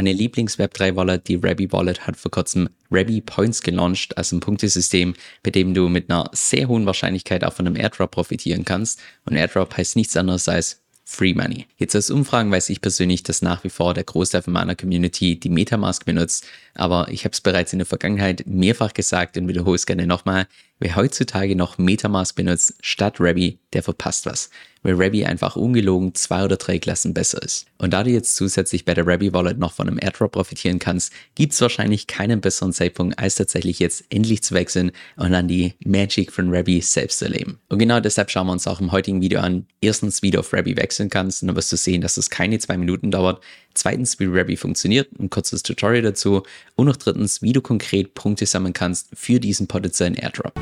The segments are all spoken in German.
Meine Lieblings-Web3-Wallet, die Rabby Wallet, hat vor kurzem Rabby Points gelauncht, also ein Punktesystem, bei dem du mit einer sehr hohen Wahrscheinlichkeit auch von einem Airdrop profitieren kannst. Und Airdrop heißt nichts anderes als Free Money. Jetzt aus Umfragen weiß ich persönlich, dass nach wie vor der Großteil von meiner Community die Metamask benutzt, aber ich habe es bereits in der Vergangenheit mehrfach gesagt und wiederhole es gerne nochmal. Wer heutzutage noch Metamask benutzt statt Rabby, der verpasst was, weil Rabby einfach ungelogen zwei oder drei Klassen besser ist. Und da du jetzt zusätzlich bei der Rabby Wallet noch von einem Airdrop profitieren kannst, gibt es wahrscheinlich keinen besseren Zeitpunkt, als tatsächlich jetzt endlich zu wechseln und dann die Magic von Rabby selbst zu erleben. Und genau deshalb schauen wir uns auch im heutigen Video an. Erstens, wie du auf Rabby wechseln kannst und dann wirst du sehen, dass es keine zwei Minuten dauert. Zweitens, wie Rabby funktioniert, ein kurzes Tutorial dazu. Und noch drittens, wie du konkret Punkte sammeln kannst für diesen potenziellen Airdrop.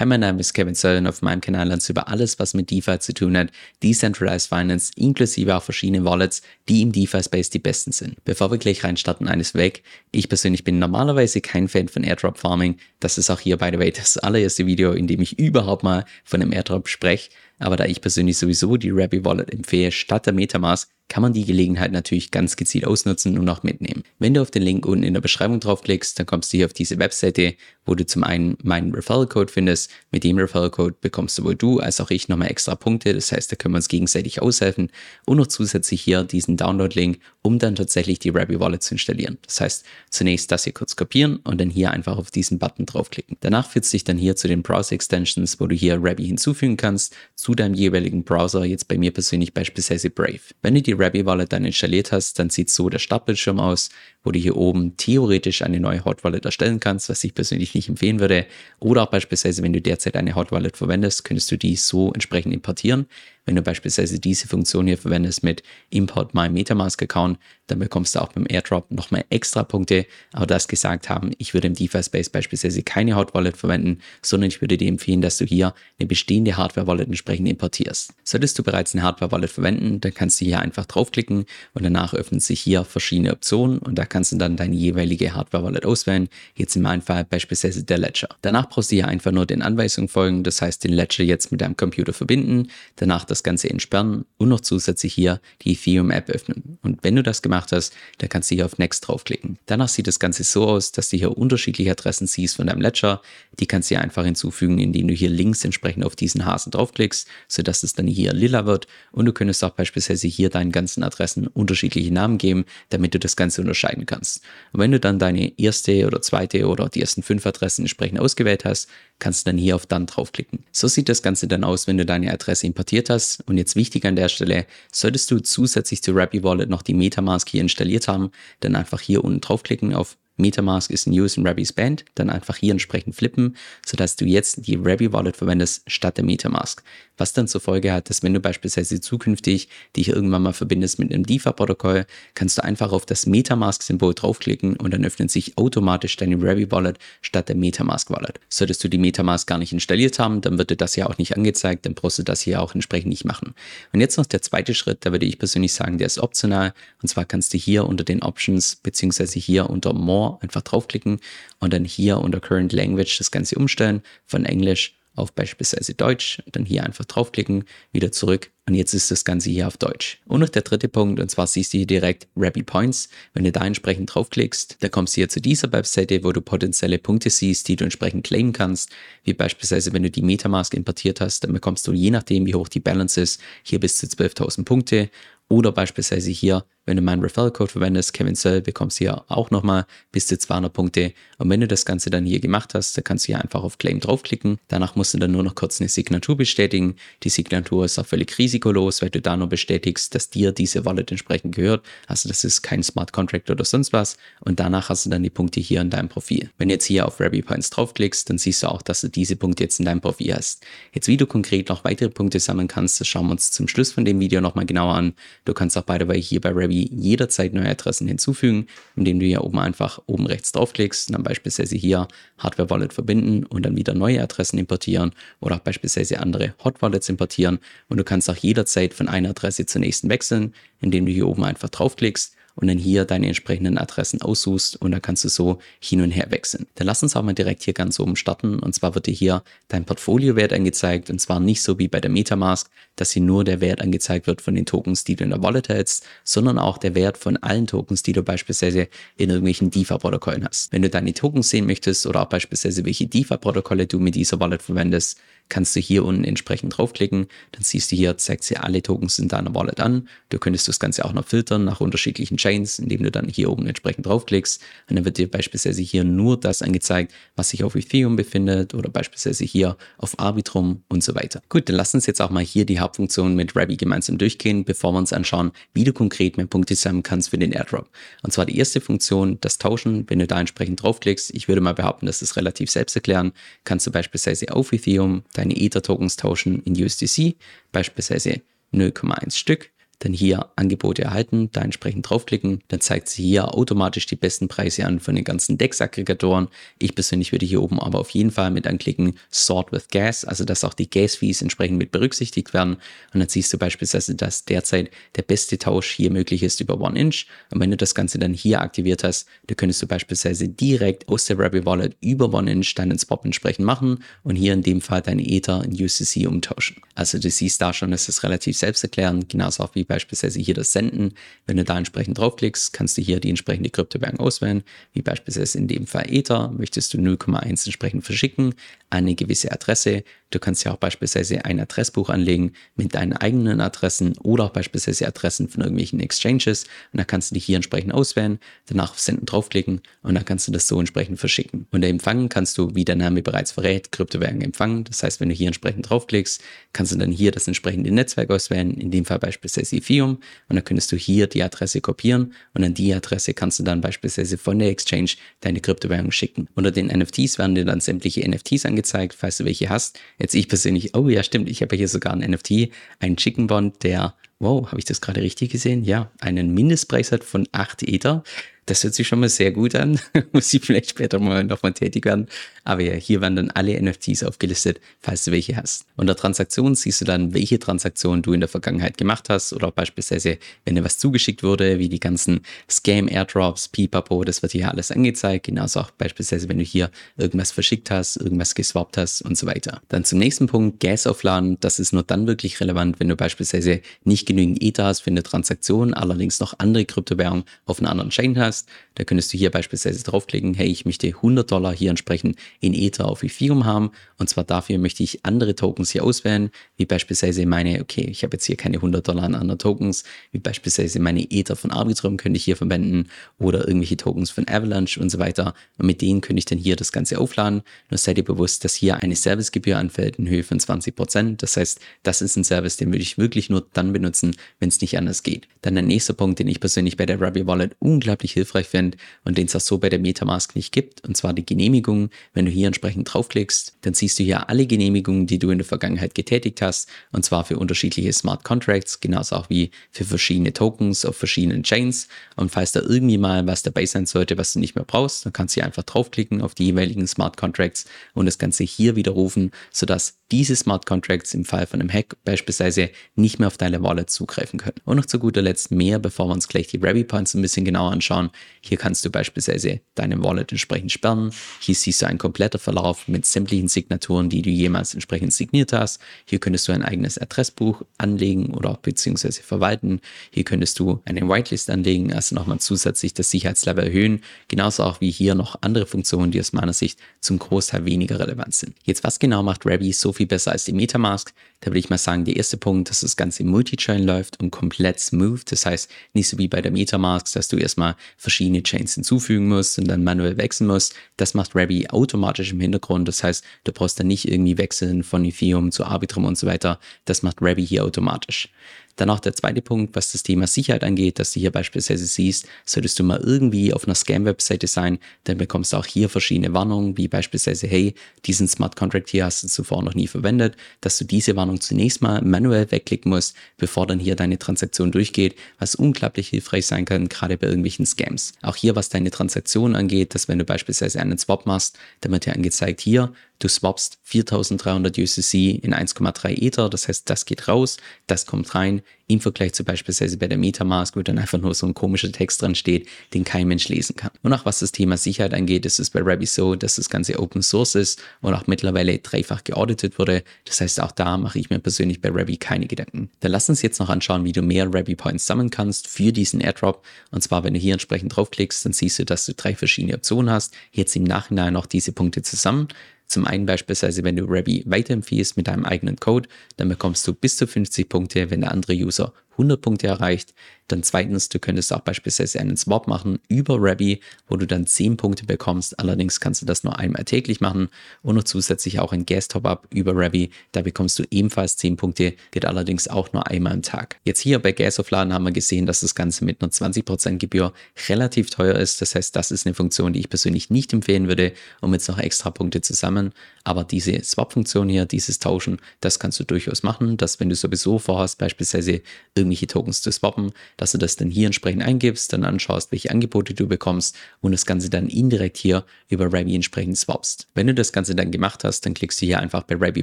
Hi, mein Name ist Kevin Söll auf meinem Kanal lernst du über alles, was mit DeFi zu tun hat, Decentralized Finance, inklusive auch verschiedene Wallets, die im DeFi-Space die besten sind. Bevor wir gleich reinstarten, eines weg. Ich persönlich bin normalerweise kein Fan von Airdrop Farming. Das ist auch hier, by the way, das allererste Video, in dem ich überhaupt mal von einem Airdrop spreche. Aber da ich persönlich sowieso die Rabby Wallet empfehle statt der Metamask, kann man die Gelegenheit natürlich ganz gezielt ausnutzen und auch mitnehmen. Wenn du auf den Link unten in der Beschreibung draufklickst, dann kommst du hier auf diese Webseite, wo du zum einen meinen Referral Code findest. Mit dem Referral Code bekommst sowohl du als auch ich nochmal extra Punkte. Das heißt, da können wir uns gegenseitig aushelfen und noch zusätzlich hier diesen Download-Link, um dann tatsächlich die Rabby Wallet zu installieren. Das heißt, zunächst das hier kurz kopieren und dann hier einfach auf diesen Button draufklicken. Danach führt es dich dann hier zu den Browser Extensions, wo du hier Rabby hinzufügen kannst, zu deinem jeweiligen Browser, jetzt bei mir persönlich beispielsweise Brave. Wenn du die Rabby Wallet dann installiert hast, dann sieht so der Startbildschirm aus, wo du hier oben theoretisch eine neue Hot Wallet erstellen kannst, was ich persönlich nicht empfehlen würde. Oder auch beispielsweise, wenn du derzeit eine Hot Wallet verwendest, könntest du die so entsprechend importieren. Wenn du beispielsweise diese Funktion hier verwendest mit Import My Metamask Account, dann bekommst du auch beim Airdrop nochmal extra Punkte. Aber das gesagt haben, ich würde im DeFi Space beispielsweise keine Hot Wallet verwenden, sondern ich würde dir empfehlen, dass du hier eine bestehende Hardware Wallet entsprechend importierst. Solltest du bereits eine Hardware Wallet verwenden, dann kannst du hier einfach draufklicken und danach öffnen sich hier verschiedene Optionen und da kannst du dann deine jeweilige Hardware Wallet auswählen. Jetzt in meinem Fall beispielsweise der Ledger. Danach brauchst du hier einfach nur den Anweisungen folgen, das heißt den Ledger jetzt mit deinem Computer verbinden, danach das das Ganze entsperren und noch zusätzlich hier die Ethereum-App öffnen. Und wenn du das gemacht hast, dann kannst du hier auf Next draufklicken. Danach sieht das Ganze so aus, dass du hier unterschiedliche Adressen siehst von deinem Ledger. Die kannst du hier einfach hinzufügen, indem du hier links entsprechend auf diesen Hasen draufklickst, sodass es dann hier lila wird. Und du könntest auch beispielsweise hier deinen ganzen Adressen unterschiedliche Namen geben, damit du das Ganze unterscheiden kannst. Und wenn du dann deine erste oder zweite oder die ersten fünf Adressen entsprechend ausgewählt hast, kannst du dann hier auf Dann draufklicken. So sieht das Ganze dann aus, wenn du deine Adresse importiert hast. Und jetzt wichtig an der Stelle, solltest du zusätzlich zu Rappi Wallet noch die Metamask hier installiert haben, dann einfach hier unten draufklicken auf Metamask ist News in Rabbi's Band, dann einfach hier entsprechend flippen, sodass du jetzt die Rabbi Wallet verwendest statt der Metamask. Was dann zur Folge hat, dass wenn du beispielsweise zukünftig dich irgendwann mal verbindest mit einem DeFi-Protokoll, kannst du einfach auf das Metamask-Symbol draufklicken und dann öffnet sich automatisch deine Rabbi Wallet statt der Metamask Wallet. Solltest du die Metamask gar nicht installiert haben, dann wird dir das hier auch nicht angezeigt, dann brauchst du das hier auch entsprechend nicht machen. Und jetzt noch der zweite Schritt, da würde ich persönlich sagen, der ist optional. Und zwar kannst du hier unter den Options beziehungsweise hier unter More einfach draufklicken und dann hier unter Current Language das Ganze umstellen von Englisch auf beispielsweise Deutsch, dann hier einfach draufklicken, wieder zurück und jetzt ist das Ganze hier auf Deutsch. Und noch der dritte Punkt, und zwar siehst du hier direkt Rabby Points. Wenn du da entsprechend draufklickst, dann kommst du hier zu dieser Webseite, wo du potenzielle Punkte siehst, die du entsprechend claimen kannst. Wie beispielsweise, wenn du die Metamask importiert hast, dann bekommst du je nachdem, wie hoch die Balance ist, hier bis zu 12.000 Punkte. Oder beispielsweise hier, wenn du meinen Referral-Code verwendest, Kevin Sell, bekommst du hier auch nochmal bis zu 200 Punkte. Und wenn du das Ganze dann hier gemacht hast, dann kannst du hier einfach auf Claim draufklicken. Danach musst du dann nur noch kurz eine Signatur bestätigen. Die Signatur ist auch völlig risikolos, weil du da nur bestätigst, dass dir diese Wallet entsprechend gehört. Also das ist kein Smart Contract oder sonst was. Und danach hast du dann die Punkte hier in deinem Profil. Wenn du jetzt hier auf Rabby Points draufklickst, dann siehst du auch, dass du diese Punkte jetzt in deinem Profil hast. Jetzt, wie du konkret noch weitere Punkte sammeln kannst, das schauen wir uns zum Schluss von dem Video nochmal genauer an. Du kannst auch the way hier bei Jederzeit neue Adressen hinzufügen, indem du hier oben einfach oben rechts draufklickst dann beispielsweise hier Hardware Wallet verbinden und dann wieder neue Adressen importieren oder auch beispielsweise andere Hot Wallets importieren. Und du kannst auch jederzeit von einer Adresse zur nächsten wechseln, indem du hier oben einfach draufklickst und dann hier deine entsprechenden Adressen aussuchst und dann kannst du so hin und her wechseln. Dann lass uns auch mal direkt hier ganz oben starten und zwar wird dir hier dein Portfoliowert angezeigt und zwar nicht so wie bei der Metamask, dass hier nur der Wert angezeigt wird von den Tokens, die du in der Wallet hältst, sondern auch der Wert von allen Tokens, die du beispielsweise in irgendwelchen DeFi-Protokollen hast. Wenn du deine Tokens sehen möchtest oder auch beispielsweise welche DeFi-Protokolle du mit dieser Wallet verwendest, kannst du hier unten entsprechend draufklicken. Dann siehst du hier, zeigt sie alle Tokens in deiner Wallet an. Du könntest das Ganze auch noch filtern nach unterschiedlichen Chains, indem du dann hier oben entsprechend draufklickst. Und dann wird dir beispielsweise hier nur das angezeigt, was sich auf Ethereum befindet oder beispielsweise hier auf Arbitrum und so weiter. Gut, dann lass uns jetzt auch mal hier die Hauptfunktion mit Rabbi gemeinsam durchgehen, bevor wir uns anschauen, wie du konkret mehr Punkte sammeln kannst für den Airdrop. Und zwar die erste Funktion, das Tauschen, wenn du da entsprechend draufklickst. Ich würde mal behaupten, das ist relativ selbsterklärend. Kannst du beispielsweise auf Ethereum deine Ether-Tokens tauschen in USDC, beispielsweise 0,1 Stück dann hier Angebote erhalten, da entsprechend draufklicken, dann zeigt sie hier automatisch die besten Preise an von den ganzen DEX-Aggregatoren. Ich persönlich würde hier oben aber auf jeden Fall mit anklicken Sort with Gas, also dass auch die Gas-Fees entsprechend mit berücksichtigt werden. Und dann siehst du beispielsweise, dass derzeit der beste Tausch hier möglich ist über OneInch. Und wenn du das Ganze dann hier aktiviert hast, dann könntest du beispielsweise direkt aus der Rabbit Wallet über OneInch deinen Swap entsprechend machen und hier in dem Fall deine Ether in USDC umtauschen. Also du siehst da schon, es ist relativ selbsterklärend, genauso auch wie beispielsweise hier das Senden. Wenn du da entsprechend draufklickst, kannst du hier die entsprechende Kryptowährung auswählen, wie beispielsweise in dem Fall Ether. Möchtest du 0,1 entsprechend verschicken, eine gewisse Adresse. Du kannst ja auch beispielsweise ein Adressbuch anlegen mit deinen eigenen Adressen oder auch beispielsweise Adressen von irgendwelchen Exchanges. Und da kannst du die hier entsprechend auswählen, danach auf Senden draufklicken und dann kannst du das so entsprechend verschicken. Und der Empfang kannst du, wie der Name bereits verrät, Kryptowährung empfangen. Das heißt, wenn du hier entsprechend draufklickst, kannst du dann hier das entsprechende Netzwerk auswählen, in dem Fall beispielsweise Ethereum. Und dann könntest du hier die Adresse kopieren und an die Adresse kannst du dann beispielsweise von der Exchange deine Kryptowährung schicken. Unter den NFTs werden dir dann sämtliche NFTs angezeigt, falls du welche hast. Jetzt ich persönlich, oh ja, stimmt, ich habe hier sogar ein NFT, einen Chicken Bond, der, wow, habe ich das gerade richtig gesehen? Ja, einen Mindestpreis hat von 8 Ether. Das hört sich schon mal sehr gut an. Muss ich vielleicht später mal nochmal tätig werden. Aber ja, hier werden dann alle NFTs aufgelistet, falls du welche hast. Unter Transaktionen siehst du dann, welche Transaktionen du in der Vergangenheit gemacht hast oder beispielsweise, wenn dir was zugeschickt wurde, wie die ganzen Scam-Airdrops, Pipapo, das wird hier alles angezeigt. Genauso auch beispielsweise, wenn du hier irgendwas verschickt hast, irgendwas geswappt hast und so weiter. Dann zum nächsten Punkt, Gas aufladen. Das ist nur dann wirklich relevant, wenn du beispielsweise nicht genügend Ether hast für eine Transaktion, allerdings noch andere Kryptowährungen auf einer anderen Chain hast hast. Da könntest du hier beispielsweise draufklicken, hey, ich möchte 100 Dollar hier entsprechend in Ether auf Ethereum haben. Und zwar dafür möchte ich andere Tokens hier auswählen, wie beispielsweise meine, okay, ich habe jetzt hier keine 100 Dollar an anderen Tokens, wie beispielsweise meine Ether von Arbitrum könnte ich hier verwenden oder irgendwelche Tokens von Avalanche und so weiter. Und mit denen könnte ich dann hier das Ganze aufladen. Nur seid ihr bewusst, dass hier eine Servicegebühr anfällt in Höhe von 20 Prozent. Das heißt, das ist ein Service, den würde ich wirklich nur dann benutzen, wenn es nicht anders geht. Dann der nächste Punkt, den ich persönlich bei der Ruby Wallet unglaublich hilfreich hilfreich finde und den es auch so bei der Metamask nicht gibt, und zwar die Genehmigung. Wenn du hier entsprechend draufklickst, dann siehst du hier alle Genehmigungen, die du in der Vergangenheit getätigt hast, und zwar für unterschiedliche Smart Contracts, genauso auch wie für verschiedene Tokens auf verschiedenen Chains. Und falls da irgendwie mal was dabei sein sollte, was du nicht mehr brauchst, dann kannst du hier einfach draufklicken auf die jeweiligen Smart Contracts und das Ganze hier widerrufen, sodass diese Smart Contracts im Fall von einem Hack beispielsweise nicht mehr auf deine Wallet zugreifen können. Und noch zu guter Letzt mehr, bevor wir uns gleich die Rabbit Points ein bisschen genauer anschauen. Hier kannst du beispielsweise deine Wallet entsprechend sperren. Hier siehst du einen kompletten Verlauf mit sämtlichen Signaturen, die du jemals entsprechend signiert hast. Hier könntest du ein eigenes Adressbuch anlegen oder auch beziehungsweise verwalten. Hier könntest du eine Whitelist anlegen, also nochmal zusätzlich das Sicherheitslevel erhöhen. Genauso auch wie hier noch andere Funktionen, die aus meiner Sicht zum Großteil weniger relevant sind. Jetzt, was genau macht Rabby so viel besser als die Metamask? Da würde ich mal sagen, der erste Punkt, dass das Ganze Multi-Chain läuft und komplett smooth. Das heißt, nicht so wie bei der Metamask, dass du erstmal verschiedene Chains hinzufügen musst und dann manuell wechseln musst. Das macht Rabby automatisch im Hintergrund. Das heißt, du brauchst dann nicht irgendwie wechseln von Ethereum zu Arbitrum und so weiter. Das macht Rabby hier automatisch. Dann auch der zweite Punkt, was das Thema Sicherheit angeht, dass du hier beispielsweise siehst, solltest du mal irgendwie auf einer Scam-Webseite sein, dann bekommst du auch hier verschiedene Warnungen, wie beispielsweise, hey, diesen Smart Contract hier hast du zuvor noch nie verwendet, dass du diese Warnung zunächst mal manuell wegklicken musst, bevor dann hier deine Transaktion durchgeht, was unglaublich hilfreich sein kann, gerade bei irgendwelchen Scams. Auch hier, was deine Transaktion angeht, dass wenn du beispielsweise einen Swap machst, dann wird dir angezeigt, hier, du swappst 4300 USDC in 1,3 Ether, das heißt, das geht raus, das kommt rein, im Vergleich zu beispielsweise bei der Metamask, wo dann einfach nur so ein komischer Text dran steht, den kein Mensch lesen kann. Und auch was das Thema Sicherheit angeht, ist es bei Rabi so, dass das Ganze Open Source ist und auch mittlerweile dreifach geauditet wurde. Das heißt, auch da mache ich mir persönlich bei Rabi keine Gedanken. Dann lass uns jetzt noch anschauen, wie du mehr Rabi Points sammeln kannst für diesen Airdrop. Und zwar, wenn du hier entsprechend draufklickst, dann siehst du, dass du drei verschiedene Optionen hast. Jetzt im Nachhinein noch diese Punkte zusammen. Zum einen beispielsweise, wenn du Rabi weiterempfiehlst mit deinem eigenen Code, dann bekommst du bis zu 50 Punkte, wenn der andere User 100 Punkte erreicht. Dann zweitens, du könntest auch beispielsweise einen Swap machen über Rabi, wo du dann 10 Punkte bekommst. Allerdings kannst du das nur einmal täglich machen und noch zusätzlich auch ein Gas-Top-Up über Rabi. Da bekommst du ebenfalls 10 Punkte, geht allerdings auch nur einmal am Tag. Jetzt hier bei Gas aufladen haben wir gesehen, dass das Ganze mit einer 20% Gebühr relativ teuer ist. Das heißt, das ist eine Funktion, die ich persönlich nicht empfehlen würde, um jetzt noch extra Punkte zu sammeln. Aber diese Swap-Funktion hier, dieses Tauschen, das kannst du durchaus machen, dass wenn du sowieso vorhast, beispielsweise irgendwelche Tokens zu swappen, dass du das dann hier entsprechend eingibst, dann anschaust, welche Angebote du bekommst und das Ganze dann indirekt hier über Rabi entsprechend swappst. Wenn du das Ganze dann gemacht hast, dann klickst du hier einfach bei Rabi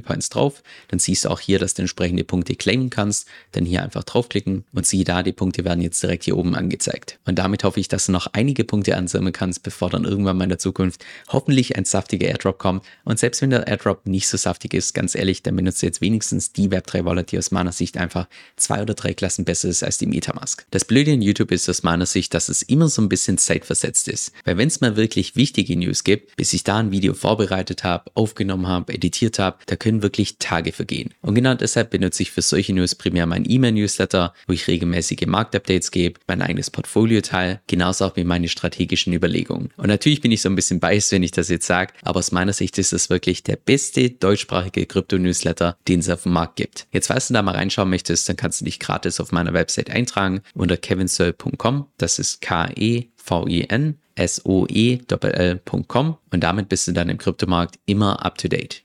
Points drauf, dann siehst du auch hier, dass du entsprechende Punkte claimen kannst, dann hier einfach draufklicken und siehe da, die Punkte werden jetzt direkt hier oben angezeigt. Und damit hoffe ich, dass du noch einige Punkte ansammeln kannst, bevor dann irgendwann mal in der Zukunft hoffentlich ein saftiger Airdrop kommt. Und selbst wenn der Airdrop nicht so saftig ist, ganz ehrlich, dann benutzt du jetzt wenigstens die Web3 Wallet, die aus meiner Sicht einfach zwei oder drei Klassen besser ist als die Metamask. Das Blöde in YouTube ist aus meiner Sicht, dass es immer so ein bisschen zeitversetzt ist. Weil wenn es mal wirklich wichtige News gibt, bis ich da ein Video vorbereitet habe, aufgenommen habe, editiert habe, da können wirklich Tage vergehen. Und genau deshalb benutze ich für solche News primär mein E-Mail-Newsletter, wo ich regelmäßige Marktupdates gebe, mein eigenes Portfolio teile, genauso auch wie meine strategischen Überlegungen. Und natürlich bin ich so ein bisschen biased, wenn ich das jetzt sage, aber aus meiner Sicht ist das wirklich der beste deutschsprachige Krypto-Newsletter, den es auf dem Markt gibt. Jetzt, falls du da mal reinschauen möchtest, dann kannst du dich gratis auf meiner Website eintragen unter kevinsoe.com. Das ist K-E-V-I-N S-O-E-L.com und damit bist du dann im Kryptomarkt immer up to date.